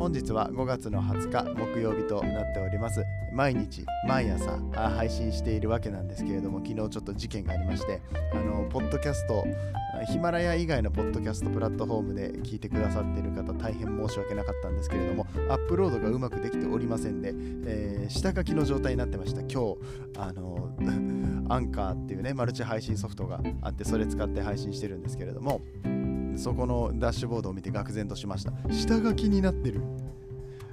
本日は5月の20日木曜日となっております。毎日毎朝配信しているわけなんですけれども昨日ちょっと事件がありましてあのポッドキャストヒマラヤ以外のポッドキャストプラットフォームで聞いてくださっている方大変申し訳なかったんですけれどもアップロードがうまくできておりませんで、えー、下書きの状態になってました。今日あの アンカーっていうねマルチ配信ソフトがあってそれ使って配信してるんですけれどもそこのダッシュボードを見て愕然としました。下書きになってる。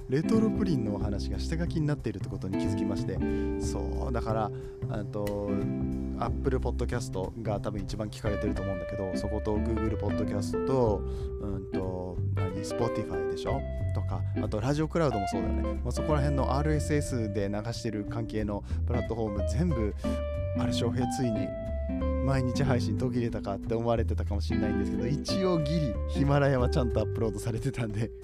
レトロプリンのお話が下書きになっているってことに気づきまして。そうだからあと Apple Podcast が多分一番聞かれてると思うんだけどそこと Google Podcast とうんと何？Spotify でしょ？とかあとラジオクラウドもそうだよね、まあ、そこら辺の RSS で流してる関係のプラットフォーム全部あれ翔平ついに毎日配信途切れたかって思われてたかもしれないんですけど一応ギリヒマラヤはちゃんとアップロードされてたんで。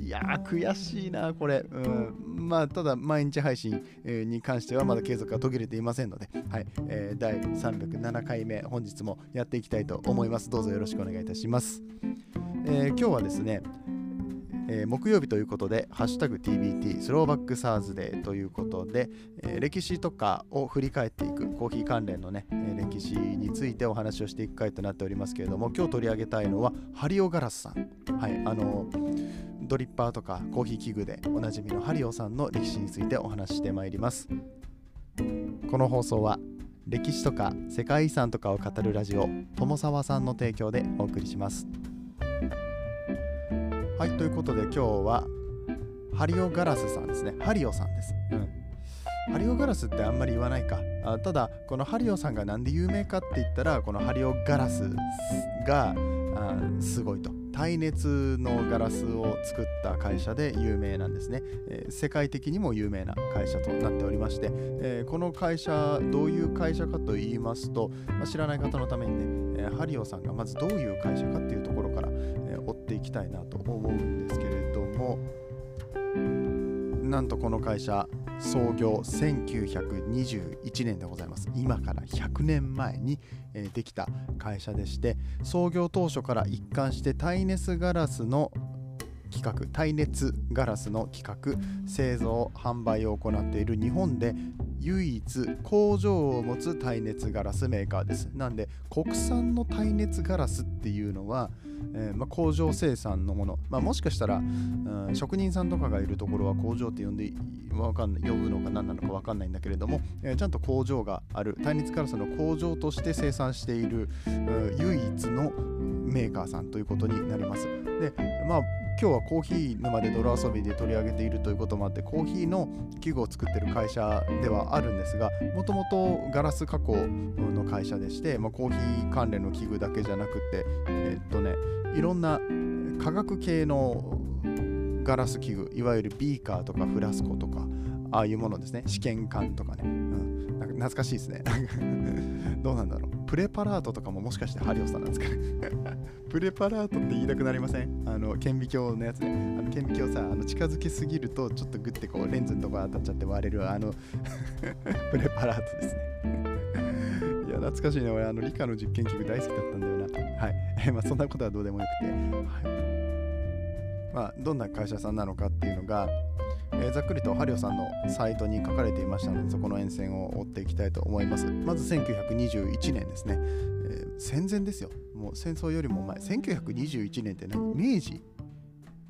いやー悔しいなこれ、うん、まあただ毎日配信に関してはまだ継続が途切れていませんので、はい。えー、第307回目本日もやっていきたいと思います。どうぞよろしくお願いいたします、えー、今日はですねえー、木曜日ということで、ハッシュタグ TBT スローバックサーズデーということで、えー、歴史とかを振り返っていくコーヒー関連のね、えー、歴史についてお話をしていく回となっておりますけれども、今日取り上げたいのはハリオガラスさん。はい、あのドリッパーとかコーヒー器具でおなじみのハリオさんの歴史についてお話ししてまいります。この放送は歴史とか世界遺産とかを語るラジオ友沢さんの提供でお送りします。はい、ということで今日はハリオガラスさんですね。ハリオさんです。うん。ハリオガラスってあんまり言わないか。あただ、このハリオさんがなんで有名かって言ったら、このハリオガラスがあすごいと。耐熱のガラスを作った会社で有名なんですね、えー、世界的にも有名な会社となっておりまして、えー、この会社どういう会社かと言いますと、まあ、知らない方のためにね、えー、ハリオさんがまずどういう会社かっていうところから、え追っていきたいなと思うんですけれどもなんとこの会社創業1921年でございます。今から100年前に、えできた会社でして創業当初から一貫して耐熱ガラスの企画耐熱ガラスの企画製造販売を行っている日本で唯一工場を持つ耐熱ガラスメーカーです。なんで国産の耐熱ガラスっていうのは、えー、まあ、工場生産のもの、まあ、もしかしたら、うん、職人さんとかがいるところは工場って呼んでわかんない呼ぶのか何なのか分かんないんだけれども、えー、ちゃんと工場がある。耐熱ガラスの工場として生産している、唯一のメーカーさんということになります。でまあ今日はコーヒー沼で泥遊びで取り上げているということもあってコーヒーの器具を作ってる会社ではあるんですがもともとガラス加工の会社でして、まあ、コーヒー関連の器具だけじゃなくてえ、っとねいろんな化学系のガラス器具いわゆるビーカーとかフラスコとかああいうものですね。試験管とかね、懐かしいですね。どうなんだろう。プレパラートとかももしかしてハリオさんなんですかね。プレパラートって言いたくなりません？あの顕微鏡のやつね。あの顕微鏡さあの近づけすぎるとちょっとグッてこうレンズのとこ当たっちゃって割れるあの プレパラートですね。いや懐かしいね。俺あの理科の実験器具大好きだったんだよな。はい。まあそんなことはどうでもよくて、はい。まあ、どんな会社さんなのかっていうのがざっくりとハリオさんのサイトに書かれていましたのでそこの沿線を追っていきたいと思います。まず1921年ですね、えー、戦前ですよ。もう戦争よりも前。1921年って何？明治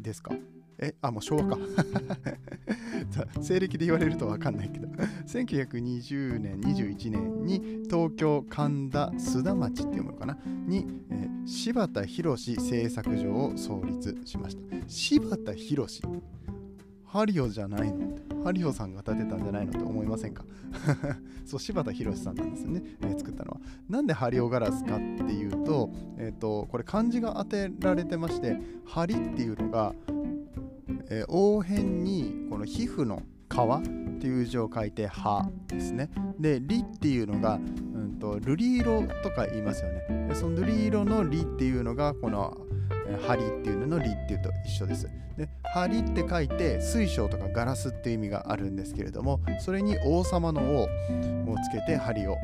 ですか？えあもう昭和か。西暦で言われると分かんないけど。1920年21年に東京神田須田町っていうものかな？に、えー、柴田博製作所を創立しました。柴田博ハリオじゃないの？ハリオさんが建てたんじゃないのって思いませんか？そう柴田博さんなんですよね、えー、作ったのはなんでハリオガラスかっていうと,、えーと、これ漢字が当てられてましてハリっていうのが、えー、応変にこの皮膚の皮っていう字を書いて「葉」ですね。で「り」っていうのが、うんと、瑠璃色とか言いますよね。その瑠璃色の「り」っていうのがこの「針」っていうのの「り」っていうと一緒です。で「針」って書いて水晶とかガラスっていう意味があるんですけれどもそれに王様の王をつけて針を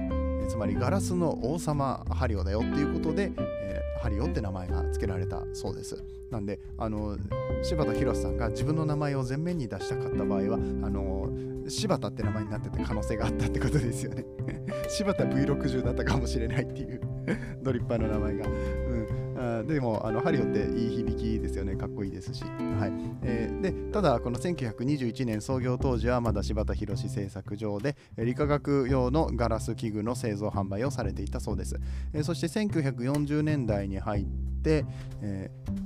つまりガラスの王様ハリオだよっていうことで、えー、ハリオって名前が付けられたそうです。なんであの柴田博さんが自分の名前を前面に出したかった場合はあの柴田って名前になってて可能性があったってことですよね。柴田 V60 だったかもしれないっていう ドリッパーの名前が、うん。でもあのハリオっていい響きですよね。かっこいいですし、はい。えー、でただこの1921年創業当時はまだ柴田博製作所で理化学用のガラス器具の製造販売をされていたそうです、えー、そして1940年代に入って、えー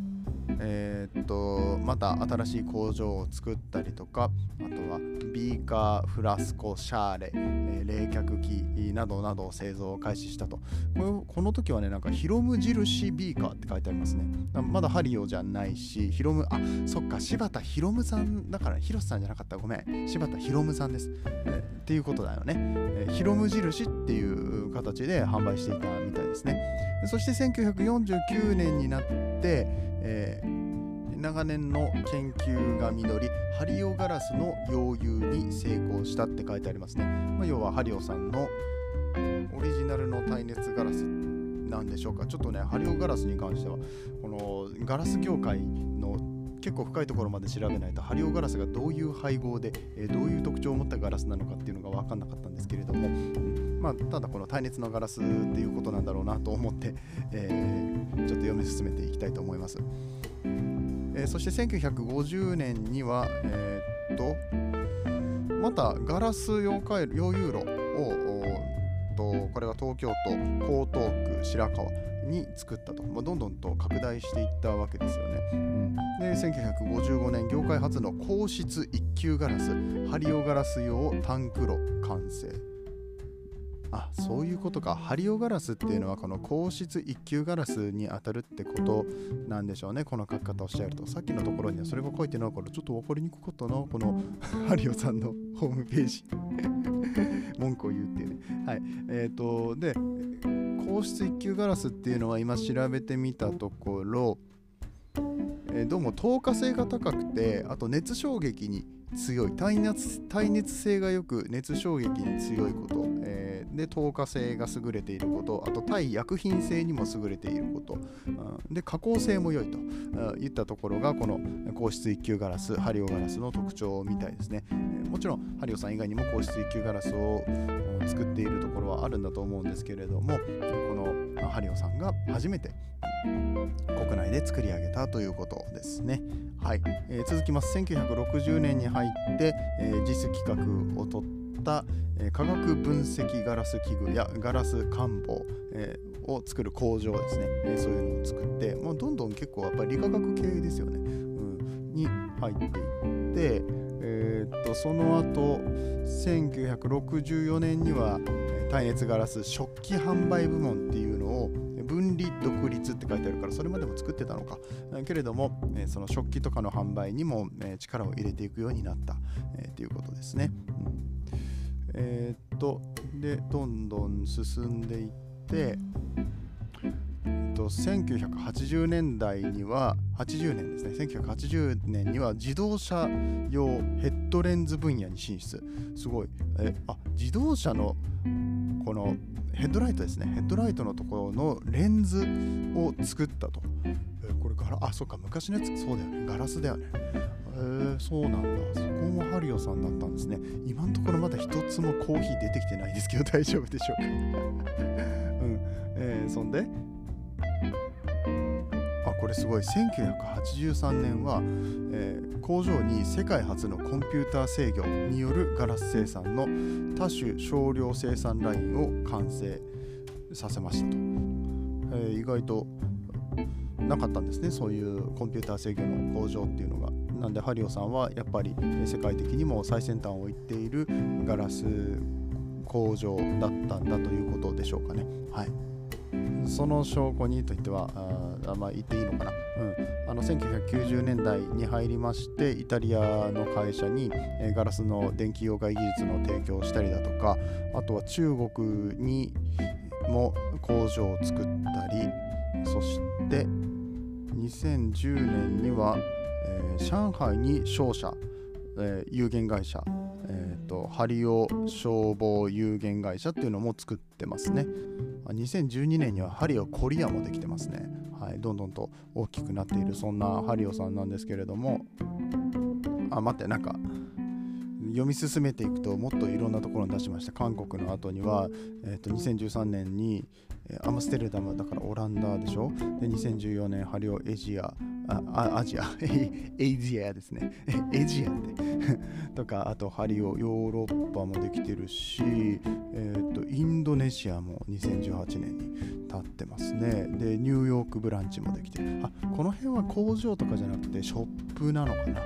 えー、っとまた新しい工場を作ったりとかあとはビーカーフラスコシャーレ、えー、冷却機などなどを製造を開始したと。ここの時はねなんかヒロム印ビーカーって書いてありますね。まだハリオじゃないしヒロムあそっか柴田ヒロムさんだからヒロスさんじゃなかった。ごめん。柴田ヒロムさんです、えー、っていうことだよね、えー、ヒロム印っていう形で販売していたみたいですね。そして1949年になってえー、長年の研究が実りハリオガラスの溶融に成功したって書いてありますね、まあ、要はハリオさんのオリジナルの耐熱ガラスなんでしょうか。ちょっとねハリオガラスに関してはこのガラス業界の結構深いところまで調べないとハリオガラスがどういう配合で、えー、どういう特徴を持ったガラスなのかっていうのが分かんなかったんですけれども、まあ、ただこの耐熱のガラスっていうことなんだろうなと思って、えー、ちょっと読み進めていきたいと思います。えー、そして1950年には、えー、っとまたガラス溶解溶融炉をとこれは東京都江東区白河に作ったと、まあ、どんどんと拡大していったわけですよね。うん、で1955年業界初の硬質一級ガラスハリオガラス用タンク炉完成。あそういうことか。ハリオガラスっていうのはこの硬質一級ガラスに当たるってことなんでしょうね。この書き方をしてやると。さっきのところにはそれが書いてないからちょっと分かりにくかったな。このハリオさんのホームページ。文句を言うっていうね。はい。えっ、ー、とで硬質一級ガラスっていうのは今調べてみたところえどうも透過性が高くてあと熱衝撃に強い。耐熱耐熱性がよく熱衝撃に強いこと、で透過性が優れていることあと耐薬品性にも優れていること、うん、で加工性も良いと。いったところがこの硬質一級ガラスハリオガラスの特徴みたいですね、えー、もちろんハリオさん以外にも硬質一級ガラスを作っているところはあるんだと思うんですけれどもこのハリオさんが初めて国内で作り上げたということですね。はい、えー、続きます。1960年に入って、えー、実企画を取った、え、化学分析ガラス器具やガラス官房、え、を作る工場ですね、え、そういうのを作って、まあ、どんどん結構やっぱり理化学系ですよね、うん、に入っていって、えー、っとその後1964年には耐熱ガラス食器販売部門っていうのを分離独立って書いてあるからそれまでも作ってたのか。けれども、その食器とかの販売にも、力を入れていくようになった、えー、いうことですね、うん、えー、っとでどんどん進んでいってえっと1980年代には80年ですね。1980年には自動車用ヘッドレンズ分野に進出。すごい。えあ自動車のこのヘッドライトですね。ヘッドライトのところのレンズを作ったと、これガラあそっか。昔のやつそうだよね。ガラスだよね。え、そうなんだ。そこもハリオさんだったんですね。今のところまだ一つもコーヒー出てきてないですけど 大丈夫でしょうか？うん。えー、そんで？あこれすごい。1983年は、えー、工場に世界初のコンピューター制御によるガラス生産の多種少量生産ラインを完成させましたと、えー、意外となかったんですね。そういうコンピューター制御の工場っていうのが。なんでハリオさんはやっぱり世界的にも最先端を行っているガラス工場だったんだということでしょうかね。はい。その証拠にと言ってはあまあ言っていいのかな、うん、あの1990年代に入りましてイタリアの会社に、えガラスの電気溶解技術の提供をしたりだとかあとは中国にも工場を作ったりそして2010年には、上海に商社、えー、有限会社えーと、ハリオ消防有限会社っていうのも作ってますね。2012年にはハリオコリアもできてますね。はい、どんどんと大きくなっているそんなハリオさんなんですけれども、あ、待って、なんか読み進めていくともっといろんなところに出しました韓国の後には、えー、と2013年にアムステルダムだからオランダでしょ？で2014年ハリオエジアアジア。エジアですね。エジアって。とかあとハリオヨーロッパもできてるし、えー、とインドネシアも2018年に立ってますね。でニューヨークブランチもできてる。あこの辺は工場とかじゃなくてショップなのかな。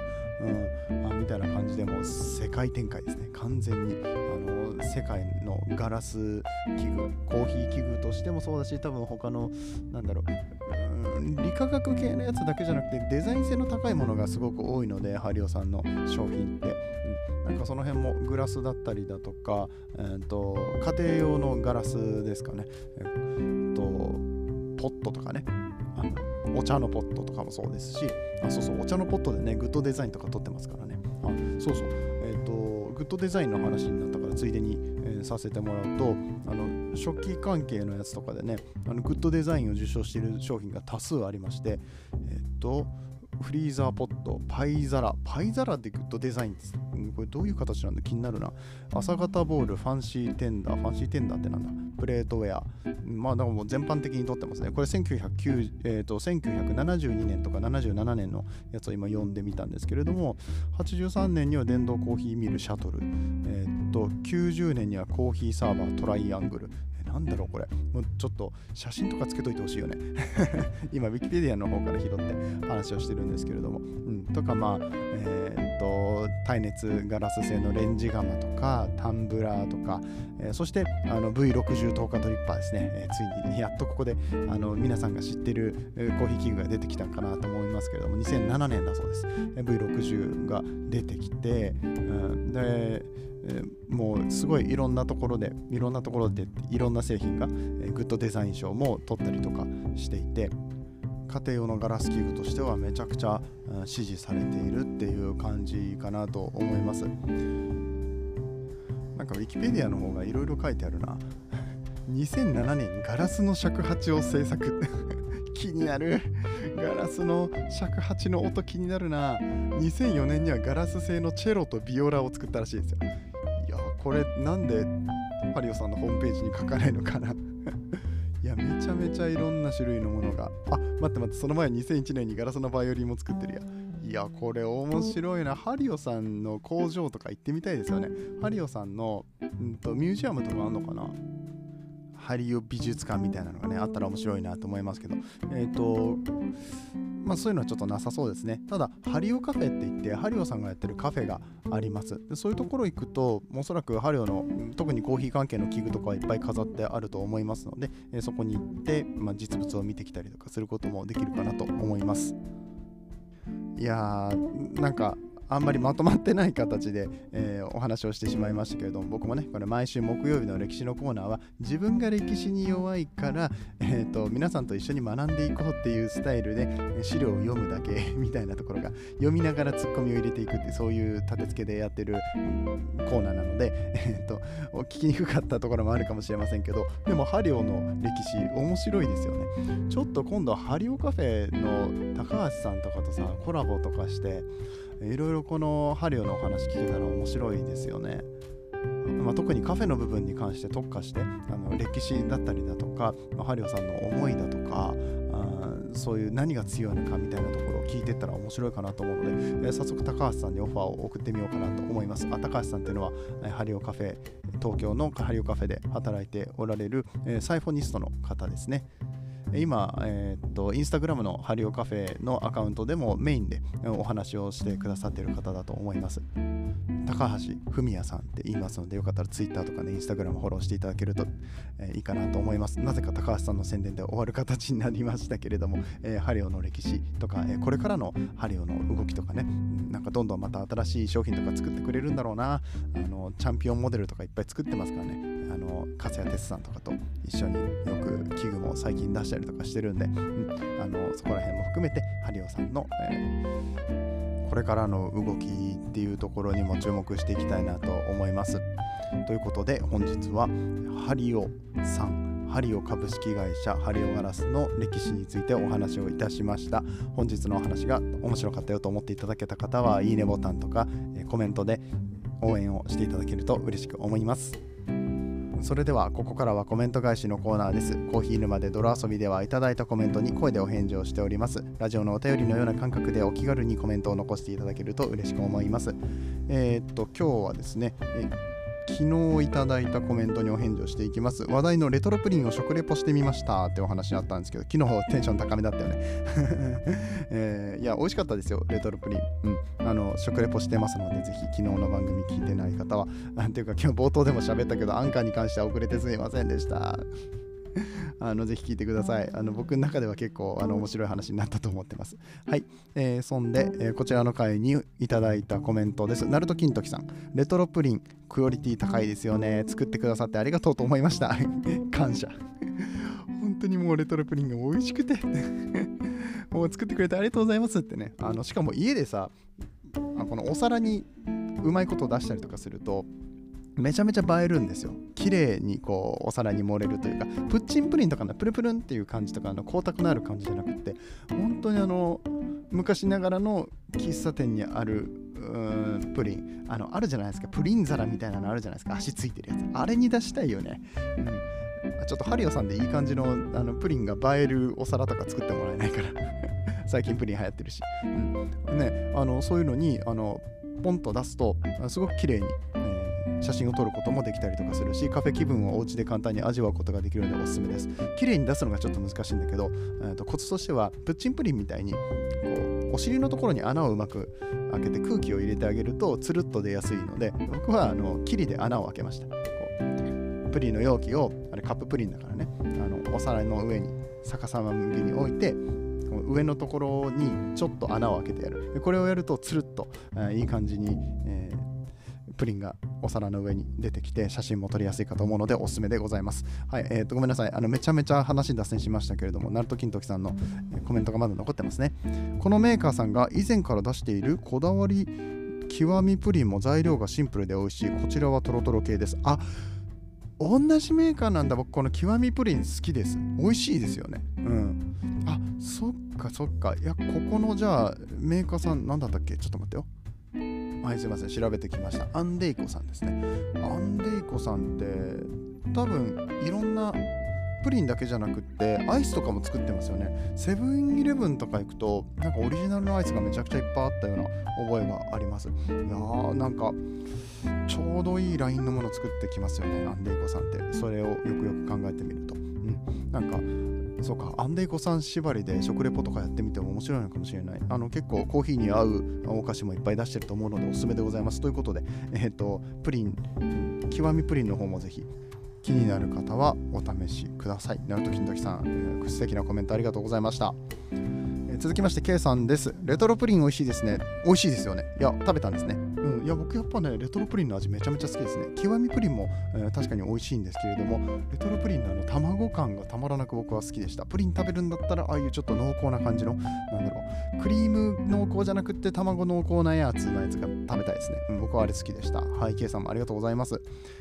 うん。あみたいな感じでも世界展開ですね。完全にあの世界のガラス器具コーヒー器具としてもそうだし多分他のなんだろう、理化学系のやつだけじゃなくてデザイン性の高いものがすごく多いのでハリオさんの商品って、うん、なんかその辺もグラスだったりだとか、えーと、家庭用のガラスですかね、えーとポットとかね。あのお茶のポットとかもそうですしあそうそうお茶のポットでねグッドデザインとか取ってますからね。あそうそう。えっ、ー、とグッドデザインの話になったからついでに、させてもらうとあの食器関係のやつとかでねあのグッドデザインを受賞している商品が多数ありましてえっ、とフリーザーポット、パイ皿。パイ皿でグッドデザインです。これどういう形なんだ？気になるな。朝型ボール、ファンシーテンダー、ファンシーテンダーってなんだ？プレートウェア。まあ、だからもう全般的にとってますね。これ1909、えーと、1972年とか77年のやつを今読んでみたんですけれども、83年には電動コーヒーミルシャトル、えーと、90年にはコーヒーサーバートライアングル、なんだろうこれ。もうちょっと写真とかつけといてほしいよね。今、ウィキペディアの方から拾って話をしてるんですけれども。うん、とか、まあ、えー、っと、耐熱ガラス製のレンジ釜とか、タンブラーとか、えー、そしてあの V60 透過ドリッパーですね。えー、ついにやっとここであの皆さんが知ってるコーヒー器具が出てきたかなと思いますけれども、2007年だそうです。V60 が出てきて、うん、で、えもうすごいいろんなところでいろんなところでいろんな製品が、えグッドデザイン賞も取ったりとかしていて家庭用のガラス器具としてはめちゃくちゃ、支持されているっていう感じかなと思います。なんかウィキペディアの方がいろいろ書いてあるな。2007年ガラスの尺八を制作。気になる。ガラスの尺八の音気になるな。2004年にはガラス製のチェロとビオラを作ったらしいですよ。これなんでハリオさんのホームページに書かないのかな？いやめちゃめちゃいろんな種類のものが。あ待って待ってその前2001年にガラスのバイオリンも作ってるや。いやこれ面白いな。ハリオさんの工場とか行ってみたいですよね。ハリオさんの、うんと、ミュージアムとかあんのかな？ハリオ美術館みたいなのがねあったら面白いなと思いますけど。えっ、ー、とまあそういうのはちょっとなさそうですね。ただハリオカフェって言ってハリオさんがやってるカフェがあります。でそういうところ行くとおそらくハリオの特にコーヒー関係の器具とかはいっぱい飾ってあると思いますので、えそこに行って、まあ、実物を見てきたりとかすることもできるかなと思います。いやーなんかあんまりまとまってない形で、えー、お話をしてしまいましたけれども僕もねこれ毎週木曜日の歴史のコーナーは自分が歴史に弱いから、えーと、皆さんと一緒に学んでいこうっていうスタイルで資料を読むだけ みたいなところが読みながらツッコミを入れていくってそういう立て付けでやってるコーナーなので、えーと、聞きにくかったところもあるかもしれませんけどでもハリオの歴史面白いですよね。ちょっと今度はハリオカフェの高橋さんとかとさコラボとかしていろいろこのハリオのお話聞けたら面白いですよね。まあ、特にカフェの部分に関して特化してあの歴史だったりだとか、まあ、ハリオさんの思いだとかあそういう何が強いのかみたいなところを聞いてったら面白いかなと思うので、えー、早速高橋さんにオファーを送ってみようかなと思いますあ高橋さんっていうのは、え、ハリオカフェ東京のハリオカフェで働いておられる、えー、サイフォニストの方ですね今、えー、っと、インスタグラムのハリオカフェのアカウントでもメインでお話をしてくださっている方だと思います。高橋文也さんって言いますのでよかったら Twitter とかね Instagram フォローしていただけると、えー、いいかなと思います。なぜか高橋さんの宣伝で終わる形になりましたけれども、えー、ハリオの歴史とか、えー、これからのハリオの動きとかねなんかどんどんまた新しい商品とか作ってくれるんだろうな。あのチャンピオンモデルとかいっぱい作ってますからね。あの勝谷哲さんとかと一緒によく器具も最近出したりとかしてるんで、うん、あのそこら辺も含めてハリオさんの、えー、これからの動きっていうところにも注目していきたいなと思います。ということで本日はハリオさんハリオ株式会社ハリオガラスの歴史についてお話をいたしました本日のお話が面白かったよと思っていただけた方はいいねボタンとかコメントで応援をしていただけると嬉しく思いますそれではここからはコメント返しのコーナーです。コーヒー沼で泥遊びではいただいたコメントに声でお返事をしております。ラジオのお便りのような感覚でお気軽にコメントを残していただけると嬉しく思います。えー、っと今日はですね昨日いただいたコメントにお返事をしていきます。話題のレトロプリンを食レポしてみましたってお話あったんですけど、昨日テンション高めだったよね。えー、いや、美味しかったですよ、レトロプリン。うん。あの、食レポしてますので、ぜひ昨日の番組聞いてない方は、なんていうか今日冒頭でも喋ったけど、アンカーに関しては遅れてすみませんでした。あのぜひ聞いてください。あの僕の中では結構あの面白い話になったと思ってます。はい。えー、そんで、えー、こちらの回にいただいたコメントです。ナルト金時さん。レトロプリン、クオリティ高いですよね。作ってくださってありがとうと思いました。感謝。本当にもうレトロプリンが美味しくて もう作ってくれてありがとうございますってね。あのしかも家でさ、あこのお皿にうまいことを出したりとかすると、めちゃめちゃ映えるんですよ。綺麗にこうお皿に盛れるというか、プッチンプリンとかのプルプルンっていう感じとか、の光沢のある感じじゃなくて、本当にあの、昔ながらの喫茶店にあるプリンあの、あるじゃないですか、プリン皿みたいなのあるじゃないですか、足ついてるやつ。あれに出したいよね。うんちょっとハリオさんでいい感じのあのプリンが映えるお皿とか作ってもらえないから 最近プリン流行ってるし、うんね、あのそういうのにあのポンと出すとすごく綺麗に、写真を撮ることもできたりとかするしカフェ気分をお家で簡単に味わうことができるのでおすすめです。綺麗に出すのがちょっと難しいんだけど、えー、とコツとしてはプッチンプリンみたいにこうお尻のところに穴をうまく開けて空気を入れてあげるとつるっと出やすいので僕はあのキリで穴を開けました。こうプリンの容器をあれカッププリンだからねあのお皿の上に逆さま向きに置いて上のところにちょっと穴を開けてやる。これをやるとつるっと、えー、いい感じに、えープリンがお皿の上に出てきて写真も撮りやすいかと思うのでおすすめでございます。はい、えー、とごめんなさい。あのめちゃめちゃ話脱線しましたけれども、ナルト金時さんのコメントがまだ残ってますね。このメーカーさんが以前から出しているこだわり極みプリンも材料がシンプルで美味しい。こちらはトロトロ系です。あ同じメーカーなんだ。僕、この極みプリン好きです。美味しいですよね。うん。あ、そっかそっか。いや、ここのじゃあ、メーカーさん、なんだったっけ？ちょっと待ってよ。はいすいません。調べてきました。アンデイコさんですね。アンデイコさんって多分いろんなプリンだけじゃなくってアイスとかも作ってますよね。セブンイレブンとか行くとなんかオリジナルのアイスがめちゃくちゃいっぱいあったような覚えがあります。いやーなんかちょうどいいラインのもの作ってきますよねアンデイコさんって。それをよくよく考えてみると、うん、なんかそうか、アンデイコさん縛りで食レポとかやってみても面白いのかもしれない。あの結構コーヒーに合うお菓子もいっぱい出してると思うのでおすすめでございます。ということで、えっ、ー、と、プリン、極みプリンの方もぜひ気になる方はお試しください。ナルト金時さん、えー、素敵なコメントありがとうございました。えー、続きまして、K さんです。レトロプリン美味しいですね。美味しいですよね。いや、食べたんですね。うん、いや僕やっぱねレトロプリンの味めちゃめちゃ好きですね。極みプリンも、えー、確かに美味しいんですけれどもレトロプリンのあの卵感がたまらなく僕は好きでした。プリン食べるんだったらああいうちょっと濃厚な感じのなんだろうクリーム濃厚じゃなくって卵濃厚なやつのやつが食べたいですね、うん、僕はあれ好きでした。はい K さんもありがとうございます、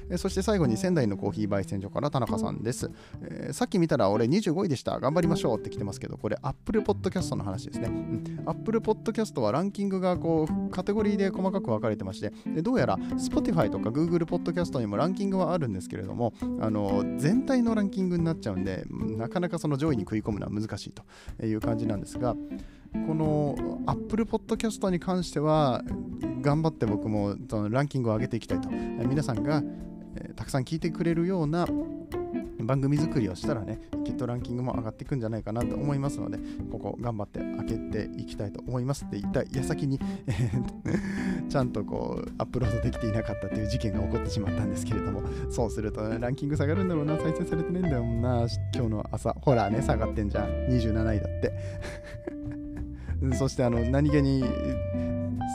えー、そして最後に仙台のコーヒー焙煎所から田中さんです、えー、さっき見たら俺25位でした。頑張りましょうって来てますけどこれ Apple Podcast の話ですね、うん、Apple Podcast はランキングがこうカテゴリーで細かく分かれてましてでどうやら Spotify とか Google Podcast にもランキングはあるんですけれどもあの全体のランキングになっちゃうんでなかなかその上位に食い込むのは難しいという感じなんですがこの Apple Podcast に関しては頑張って僕もランキングを上げていきたいと皆さんがたくさん聞いてくれるような番組作りをしたらね、きっとランキングも上がっていくんじゃないかなと思いますので、ここ頑張って開けていきたいと思いますって言った矢先に、え、ちゃんとこうアップロードできていなかったという事件が起こってしまったんですけれども、そうすると、ね、ランキング下がるんだろうな、再生されてないんだよな、今日の朝、ほらね、下がってんじゃん、27位だって。そしてあの何気に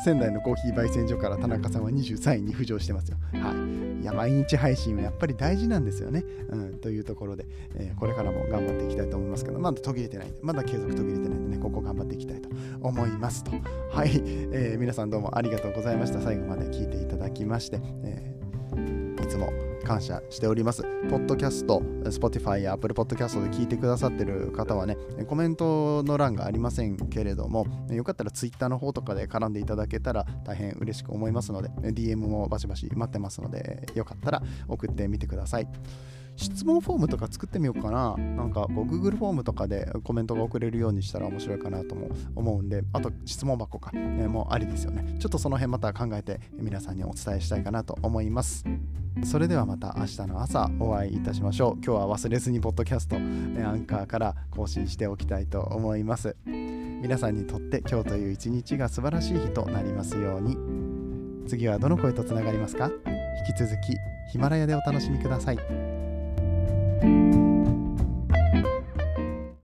仙台のコーヒー焙煎所から田中さんは23位に浮上してますよ。はい。や、毎日配信はやっぱり大事なんですよね。うん、というところで、えー、これからも頑張っていきたいと思いますけど、まだ途切れてないんで、まだ継続途切れてないんでね、ここ頑張っていきたいと思いますと。はい。えー、皆さんどうもありがとうございました。最後まで聞いていただきまして、えー、いつも感謝しております。ポッドキャスト、Spotify や Apple Podcast で聞いてくださってる方はね、コメントの欄がありませんけれども、よかったら Twitter の方とかで絡んでいただけたら大変嬉しく思いますので、DM もバシバシ待ってますので、よかったら送ってみてください。質問フォームとか作ってみようかな。なんかこう Google フォームとかでコメントが送れるようにしたら面白いかなとも思うんで、あと質問箱か、ね、もうありですよね。ちょっとその辺また考えて皆さんにお伝えしたいかなと思います。それではまた明日の朝お会いいたしましょう。今日は忘れずにポッドキャスト、アンカーから更新しておきたいと思います。皆さんにとって今日という一日が素晴らしい日となりますように。次はどの声とつながりますか？引き続きヒマラヤでお楽しみください。Bye.